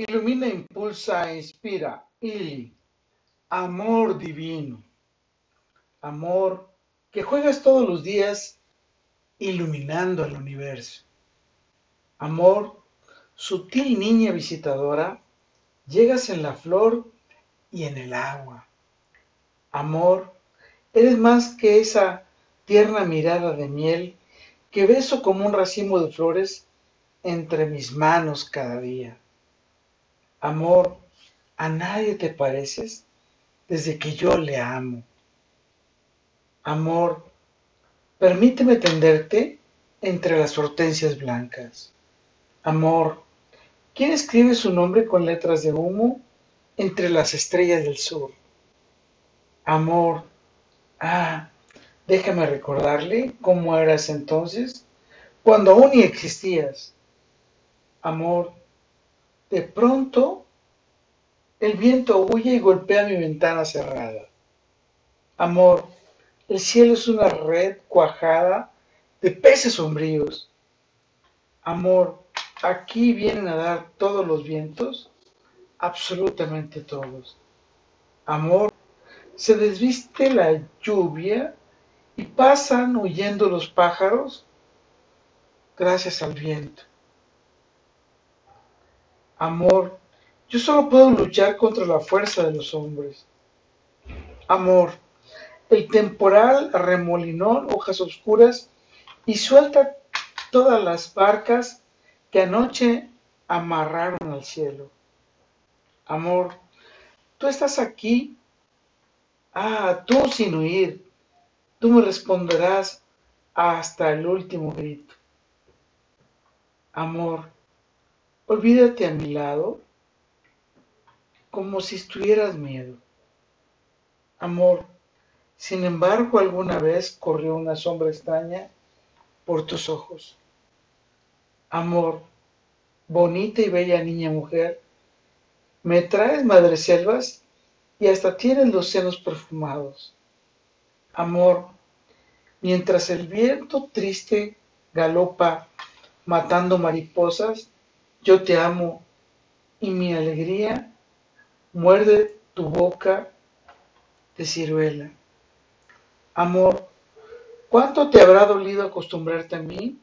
Ilumina, impulsa e inspira. Ili. Amor divino. Amor que juegas todos los días iluminando el universo. Amor, sutil niña visitadora, llegas en la flor y en el agua. Amor, eres más que esa tierna mirada de miel que beso como un racimo de flores entre mis manos cada día. Amor, a nadie te pareces desde que yo le amo. Amor, permíteme tenderte entre las hortensias blancas. Amor, ¿quién escribe su nombre con letras de humo entre las estrellas del sur? Amor, ah, déjame recordarle cómo eras entonces, cuando aún ni existías. Amor, de pronto el viento huye y golpea mi ventana cerrada. Amor, el cielo es una red cuajada de peces sombríos. Amor, aquí vienen a dar todos los vientos, absolutamente todos. Amor, se desviste la lluvia y pasan huyendo los pájaros gracias al viento. Amor, yo solo puedo luchar contra la fuerza de los hombres. Amor, el temporal remolinó hojas oscuras y suelta todas las barcas que anoche amarraron al cielo. Amor, tú estás aquí. Ah, tú sin huir. Tú me responderás hasta el último grito. Amor, olvídate a mi lado como si estuvieras miedo. Amor, sin embargo, alguna vez corrió una sombra extraña por tus ojos. Amor, bonita y bella niña mujer, me traes madreselvas y hasta tienes los senos perfumados. Amor, mientras el viento triste galopa matando mariposas, yo te amo y mi alegría muerde tu boca de ciruela. Amor, ¿cuánto te habrá dolido acostumbrarte a mí,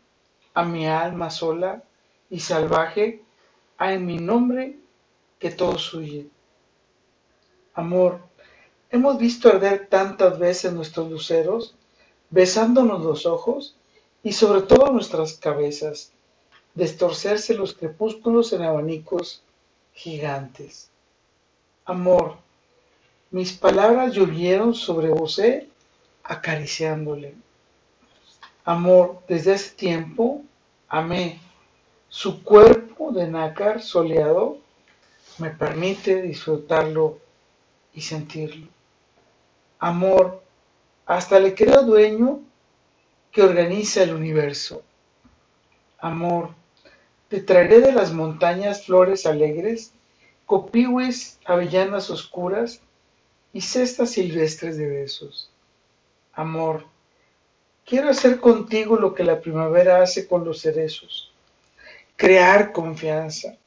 a mi alma sola y salvaje, a en mi nombre que todos huyen? Amor, hemos visto arder tantas veces nuestros luceros, besándonos los ojos y sobre todo nuestras cabezas, destorcerse los crepúsculos en abanicos gigantes. Amor, mis palabras llovieron sobre vos acariciándole. Amor, desde ese tiempo amé. Su cuerpo de nácar soleado me permite disfrutarlo y sentirlo. Amor, hasta le creo dueño que organiza el universo. Amor, te traeré de las montañas flores alegres, copihue avellanas oscuras y cestas silvestres de besos. Amor, quiero hacer contigo lo que la primavera hace con los cerezos. Crear confianza,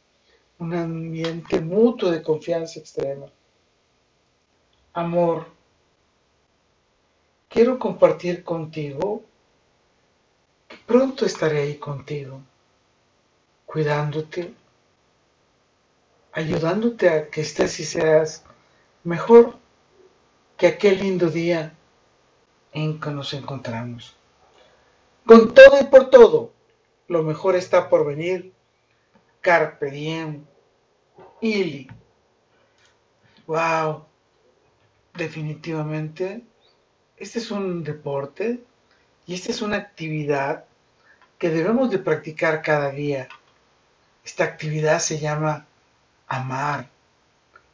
un ambiente mutuo de confianza extrema. Amor, quiero compartir contigo que pronto estaré ahí contigo, cuidándote, ayudándote a que estés y seas mejor que aquel lindo día en que nos encontramos. Con todo y por todo, lo mejor está por venir. Carpe diem. Ili. Wow. Definitivamente, este es un deporte y esta es una actividad que debemos de practicar cada día. Esta actividad se llama amar.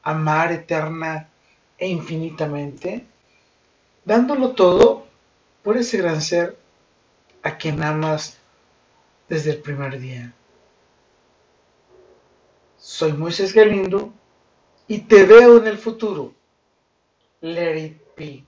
Amar eterna e infinitamente dándolo todo por ese gran ser a quien amas desde el primer día. Soy Moisés Galindo y te veo en el futuro. Let it be.